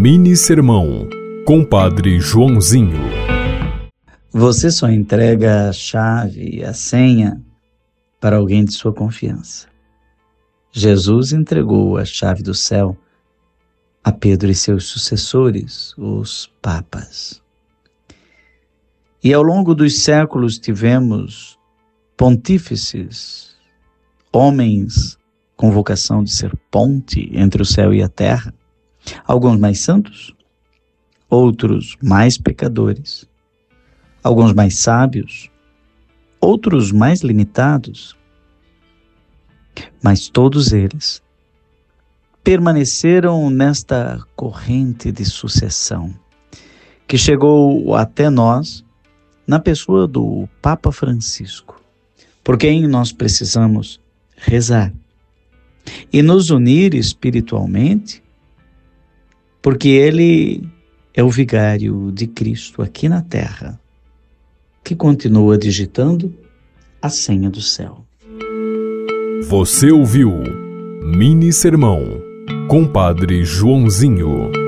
Mini Sermão, Compadre Joãozinho. Você só entrega a chave a senha para alguém de sua confiança. Jesus entregou a chave do céu a Pedro e seus sucessores, os papas. E ao longo dos séculos tivemos pontífices, homens com vocação de ser ponte entre o céu e a terra, alguns mais santos, outros mais pecadores, alguns mais sábios, outros mais limitados, mas todos eles permaneceram nesta corrente de sucessão que chegou até nós na pessoa do Papa Francisco, por quem nós precisamos rezar e nos unir espiritualmente, porque ele é o vigário de Cristo aqui na terra, que continua digitando a senha do céu. Você ouviu Mini Sermão, Compadre Joãozinho.